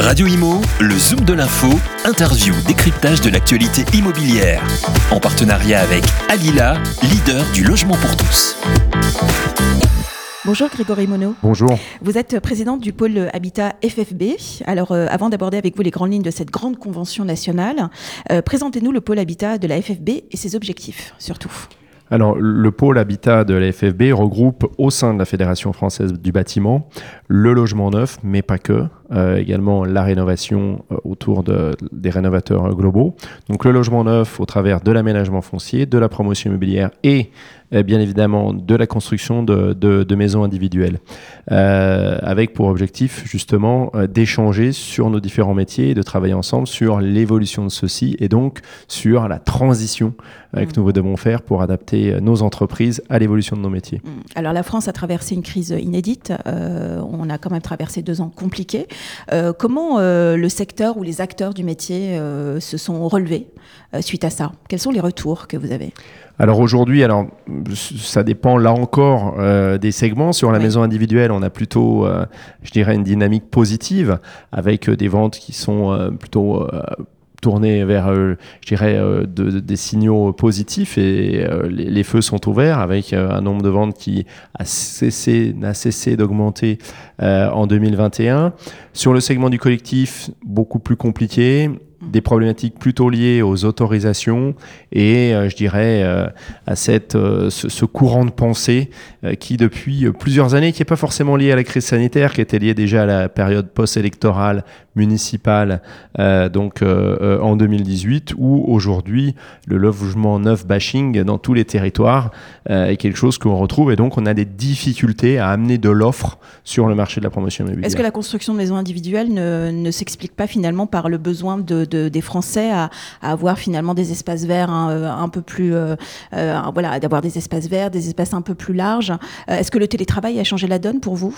Radio Imo, le Zoom de l'info, interview, décryptage de l'actualité immobilière. En partenariat avec Alila, leader du logement pour tous. Bonjour Grégory Monod. Bonjour. Vous êtes président du pôle Habitat FFB. Alors euh, avant d'aborder avec vous les grandes lignes de cette grande convention nationale, euh, présentez-nous le pôle Habitat de la FFB et ses objectifs surtout. Alors, le pôle habitat de la FFB regroupe au sein de la Fédération française du bâtiment le logement neuf, mais pas que, euh, également la rénovation euh, autour de, des rénovateurs globaux. Donc le logement neuf au travers de l'aménagement foncier, de la promotion immobilière et euh, bien évidemment de la construction de, de, de maisons individuelles, euh, avec pour objectif justement d'échanger sur nos différents métiers et de travailler ensemble sur l'évolution de ceux-ci et donc sur la transition que mmh. nous devons faire pour adapter nos entreprises à l'évolution de nos métiers. Mmh. Alors la France a traversé une crise inédite. Euh, on a quand même traversé deux ans compliqués. Euh, comment euh, le secteur ou les acteurs du métier euh, se sont relevés suite à ça? Quels sont les retours que vous avez? Alors aujourd'hui, alors ça dépend là encore des segments. Sur la oui. maison individuelle, on a plutôt, je dirais, une dynamique positive avec des ventes qui sont plutôt tourner vers, euh, je dirais, euh, de, de, des signaux positifs et euh, les, feux sont ouverts avec un nombre de ventes qui a cessé, n'a cessé d'augmenter en 2021. Sur le segment du collectif, beaucoup plus compliqué des problématiques plutôt liées aux autorisations et je dirais à cette, ce, ce, courant de pensée qui depuis plusieurs années, qui n'est pas forcément lié à la crise sanitaire, qui était lié déjà à la période post-électorale municipale, donc en 2018, où aujourd'hui le logement neuf bashing dans tous les territoires est quelque chose qu'on retrouve et donc on a des difficultés à amener de l'offre sur le marché de la promotion immobilière. Est-ce que la construction de maisons individuelles ne, ne s'explique pas finalement par le besoin de de, des Français à, avoir finalement des espaces verts un, euh, peu plus, euh, euh, voilà, d'avoir des espaces verts, des espaces un peu plus larges? Euh, Est-ce que le télétravail a changé la donne pour vous?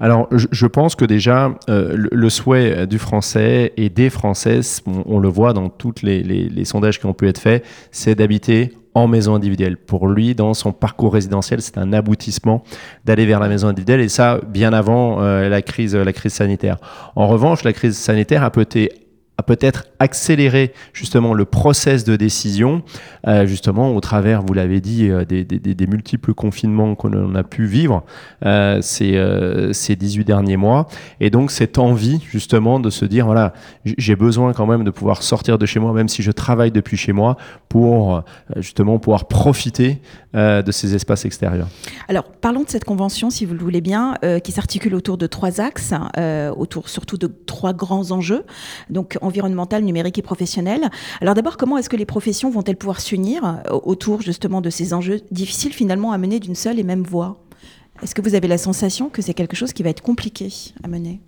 Alors, je, pense que déjà, euh, le, souhait du Français et des Françaises, on, le voit dans tous les, sondages qui ont pu être faits, c'est d'habiter en maison individuelle. Pour lui, dans son parcours résidentiel, c'est un aboutissement d'aller vers la maison individuelle, et ça, bien avant euh, la, crise, la crise sanitaire. En revanche, la crise sanitaire a peut-être accélérer justement le process de décision, euh, justement au travers, vous l'avez dit, euh, des, multiples confinements qu'on a pu vivre euh, ces, euh, ces 18 derniers mois. Et donc cette envie justement de se dire, voilà, j'ai besoin quand même de pouvoir sortir de chez moi, même si je travaille depuis chez moi, pour euh, justement pouvoir profiter de ces espaces extérieurs. Alors parlons de cette convention, si vous le voulez bien, qui s'articule autour de trois axes, autour surtout de trois grands enjeux. Donc environnementale, numérique et professionnelle. Alors d'abord, comment est-ce que les professions vont-elles pouvoir s'unir euh, autour justement de ces enjeux difficiles finalement à mener d'une seule et même voie Est-ce que vous avez la sensation que c'est quelque chose qui va être compliqué à mener?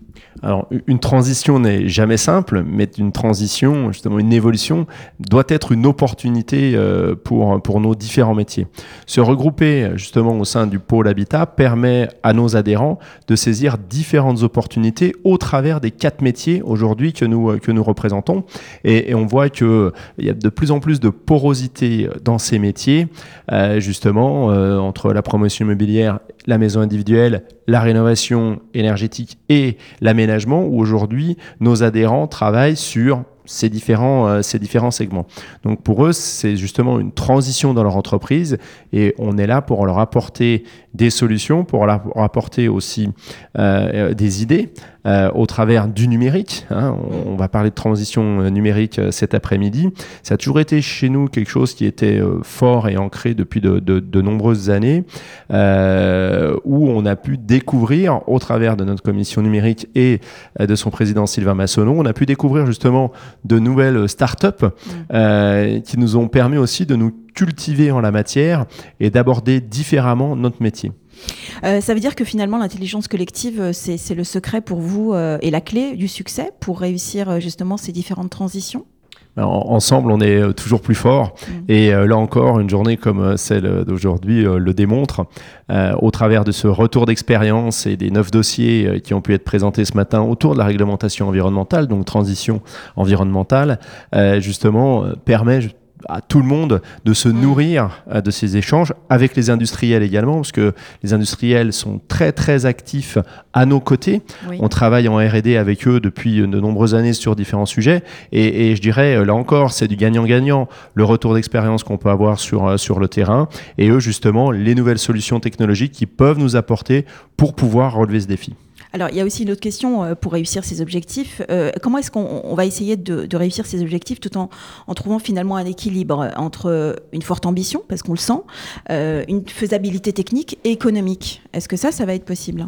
Alors, une transition n'est jamais simple, mais une transition, justement une évolution, doit être une opportunité euh, pour, pour nos différents métiers. Se regrouper justement au sein du pôle habitat permet à nos adhérents de saisir différentes opportunités au travers des quatre métiers aujourd'hui que nous, que nous représentons. Et, on voit qu'il y a de plus en plus de porosité dans ces métiers, euh, justement, euh, entre la promotion immobilière, la maison individuelle, la rénovation énergétique et l'aménagement, où aujourd'hui nos adhérents travaillent sur ces différents, euh, ces différents segments. Donc pour eux, c'est justement une transition dans leur entreprise et on est là pour leur apporter des solutions, pour leur apporter aussi euh, des idées euh, au travers du numérique. Hein. On, va parler de transition euh, numérique euh, cet après-midi. Ça a toujours été chez nous quelque chose qui était euh, fort et ancré depuis de, de, de nombreuses années, où on a pu découvrir au travers de notre commission numérique et de son président Sylvain Massonneau, on a pu découvrir justement de nouvelles start-up mmh. qui nous ont permis aussi de nous cultiver en la matière et d'aborder différemment notre métier. Euh, ça veut dire que finalement l'intelligence collective, euh, c'est le secret pour vous euh, et la clé du succès pour réussir euh, justement ces différentes transitions? Ensemble, on est toujours plus fort. Mmh. Et euh, là encore, une journée comme celle d'aujourd'hui euh, le démontre. Euh, au travers de ce retour d'expérience et des neuf dossiers qui ont pu être présentés ce matin autour de la réglementation environnementale, donc transition environnementale, justement, permet à tout le monde de se Mm. nourrir euh, de ces échanges avec les industriels également, parce que les industriels sont très très actifs à nos côtés. Oui. On travaille en R&D avec eux depuis de nombreuses années sur différents sujets, et, et je dirais euh, là encore, c'est du gagnant-gagnant. Le retour d'expérience qu'on peut avoir sur euh, sur le terrain, et eux justement les nouvelles solutions technologiques qui peuvent nous apporter pour pouvoir relever ce défi. Alors, il y a aussi une autre question euh, pour réussir ces objectifs. Euh, comment est-ce qu'on on va essayer de, réussir ces objectifs tout en, trouvant finalement un équilibre entre une forte ambition, parce qu'on le sent, euh, une faisabilité technique et économique? Est-ce que ça, ça va être possible?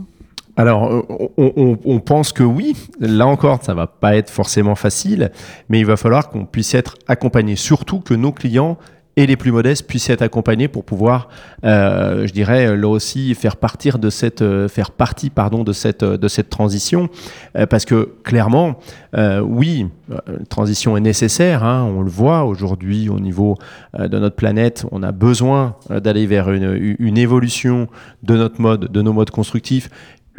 Alors, euh, on, on- on pense que oui. Là encore, ça va pas être forcément facile, mais il va falloir qu'on puisse être accompagné, surtout que nos clients et les plus modestes puissent être accompagnés pour pouvoir, euh, je dirais, là aussi faire partir de cette, euh, faire partie, pardon, de cette, euh, de cette transition, Euh, parce que clairement, euh, oui, euh, la transition est nécessaire. hein, on le voit aujourd'hui au niveau euh, de notre planète, on a besoin euh, d'aller vers une, une évolution de notre mode, de nos modes constructifs.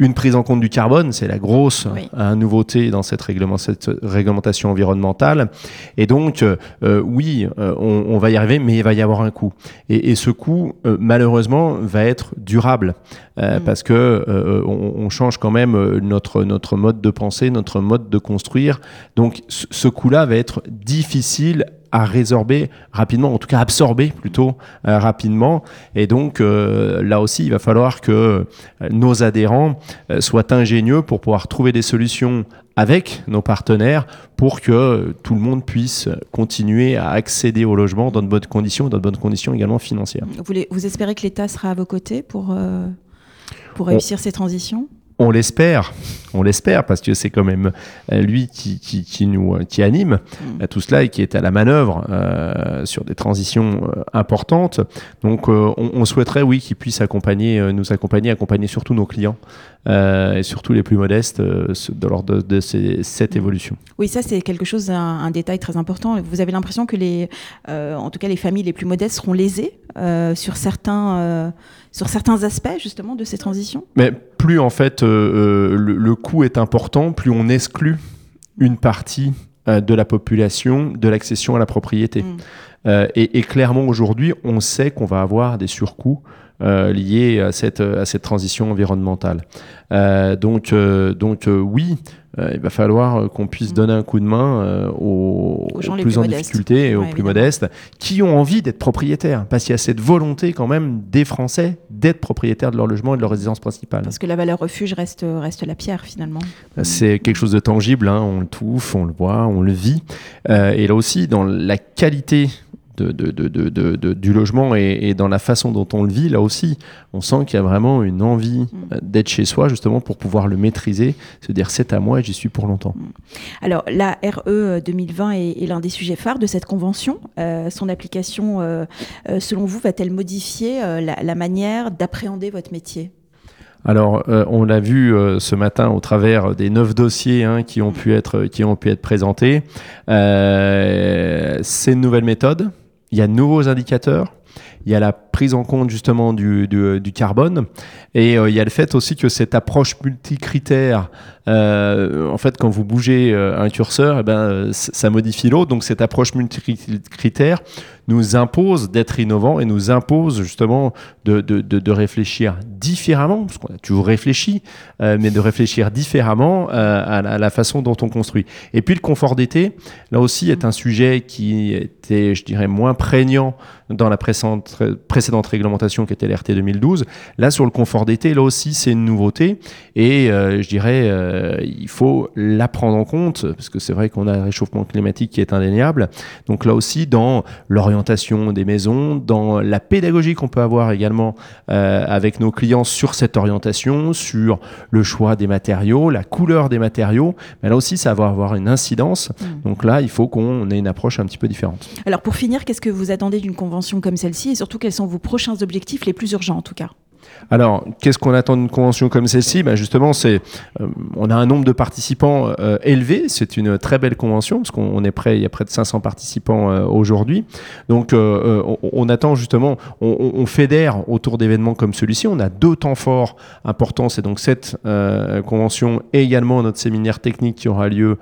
Une prise en compte du carbone, c'est la grosse Oui. euh, nouveauté dans cette, réglement- cette réglementation environnementale. Et donc, euh, euh, oui, euh, on, on va y arriver, mais il va y avoir un coût. Et, et ce coût, euh, malheureusement, va être durable Mm. parce que on, on change quand même notre notre mode de pensée, notre mode de construire. Donc, ce, ce coût-là va être difficile à résorber rapidement, en tout cas absorber plutôt euh, rapidement. Et donc euh, là aussi, il va falloir que euh, nos adhérents soient ingénieux pour pouvoir trouver des solutions avec nos partenaires pour que tout le monde puisse continuer à accéder au logement dans de bonnes conditions, dans de bonnes conditions également financières. vous, les- vous espérez que l'État sera à vos côtés pour, euh, pour réussir ces transitions? On l'espère, on l'espère parce que c'est quand même euh, lui qui, qui, qui nous euh, qui anime Mm. euh, tout cela et qui est à la manœuvre euh, sur des transitions euh, importantes. Donc euh, on, on souhaiterait oui qu'il puisse accompagner, nous accompagner, accompagner surtout nos clients et surtout les plus modestes de lors de, de ces- cette évolution. Oui, ça c'est quelque chose, un, un détail très important. Vous avez l'impression que les, en tout cas les familles les plus modestes seront lésées sur certains, sur certains aspects justement de ces transitions? Mais plus en fait euh, euh, le, le coût est important, plus on exclut une partie euh, de la population de l'accession à la propriété. Mm. Euh, et, et clairement aujourd'hui, on sait qu'on va avoir des surcoûts euh, liés à cette, à cette transition environnementale. Euh, donc, euh, donc euh, oui, euh, il va falloir euh, qu'on puisse Mm. donner un coup de main euh, aux, Aux gens aux plus plus en modestes. difficulté et aux Ouais, plus évidemment. modestes qui ont envie d'être propriétaires. Parce qu'il y a cette volonté quand même des Français d'être propriétaires de leur logement et de leur résidence principale. Parce que la valeur refuge reste, reste la pierre finalement. C'est quelque chose de tangible, hein, on le touffe, on le voit, on le vit. Euh, et là aussi, dans la qualité de, de- de- du logement et, et dans la façon dont on le vit, là aussi, on sent qu'il y a vraiment une envie Mm. euh, d'être chez soi, justement, pour pouvoir le maîtriser, se dire c'est à moi et j'y suis pour longtemps. Alors, la RE 2020 est, est l'un des sujets phares de cette convention. Euh, son application, euh, euh, selon vous, va-t-elle modifier euh, la, la manière d'appréhender votre métier? Alors, euh, on l'a vu euh, ce matin au travers des neuf dossiers hein, qui, ont pu être, qui ont pu être présentés. Euh, c'est une nouvelle méthode. Il y a de nouveaux indicateurs. Il y a la prise en compte justement du, du, carbone. Et euh, il y a le fait aussi que cette approche multicritère, euh, en fait, quand vous bougez euh, un curseur, eh ben, ça modifie l'autre. Donc cette approche multicritère nous impose d'être innovant et nous impose justement de, de, de, réfléchir différemment, parce qu'on a toujours réfléchi, mais de réfléchir différemment à, la, à la façon dont on construit. Et puis le confort d'été, là aussi, est un sujet qui était, je dirais, moins prégnant dans la précédente, précédente réglementation qui était l'RT 2012. Là, sur le confort d'été, là aussi, c'est une nouveauté. Et euh, je dirais, euh, il faut la prendre en compte, parce que c'est vrai qu'on a un réchauffement climatique qui est indéniable. Donc là aussi, dans l'orientation des maisons, dans la pédagogie qu'on peut avoir également euh, avec nos clients sur cette orientation, sur le choix des matériaux, la couleur des matériaux, mais là aussi, ça va avoir une incidence. Mm. Donc là, il faut qu'on ait une approche un petit peu différente. Alors, pour finir, qu'est-ce que vous attendez d'une convention comme et surtout quels sont vos prochains objectifs les plus urgents en tout cas? Alors, qu'est-ce qu'on attend d'une convention comme celle-ci? Ben Justement, c'est, euh, on a un nombre de participants euh, élevé. C'est une très belle convention parce qu'on est prêt. Il y a près de 500 participants euh, aujourd'hui. Donc, on, attend justement, on, fédère autour d'événements comme celui-ci. On a deux temps forts importants. C'est donc cette convention et également notre séminaire technique qui aura lieu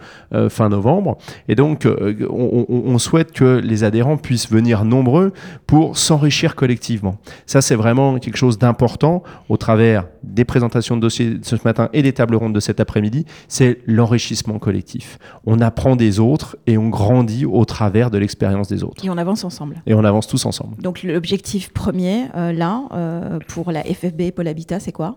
fin novembre. Et donc, on, on souhaite que les adhérents puissent venir nombreux pour s'enrichir collectivement. Ça, c'est vraiment quelque chose d'important au travers des présentations de dossiers de ce matin et des tables rondes de cet après-midi, c'est l'enrichissement collectif. On apprend des autres et on grandit au travers de l'expérience des autres. Et on avance ensemble. Et on avance tous ensemble. Donc l'objectif premier, euh, là, euh, pour la FFB Pôle Habitat, c'est quoi?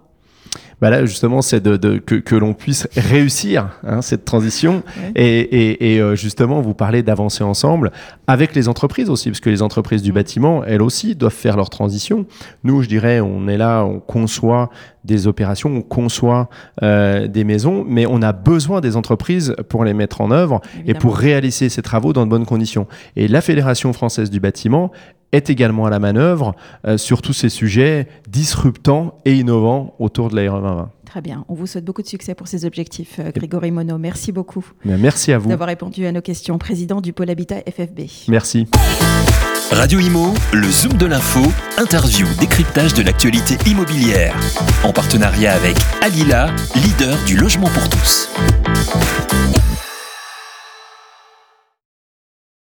Bah là justement c'est de, de, que, que l'on puisse réussir hein, cette transition. Et, et, et, euh, justement vous parlez d'avancer ensemble avec les entreprises aussi parce que les entreprises du bâtiment elles aussi doivent faire leur transition. Nous je dirais on est là on conçoit des opérations on conçoit euh, des maisons mais on a besoin des entreprises pour les mettre en œuvre et pour réaliser ces travaux dans de bonnes conditions. Et la Fédération française du bâtiment est également à la manœuvre euh, sur tous ces sujets disruptants et innovants autour de l'aéro 2020. Très bien. On vous souhaite beaucoup de succès pour ces objectifs, euh, Grégory Monod. Merci beaucoup. merci à vous. D'avoir répondu à nos questions. Président du pôle Habitat FFB. Merci. Radio Imo, le Zoom de l'info, interview, décryptage de l'actualité immobilière. En partenariat avec Alila, leader du logement pour tous.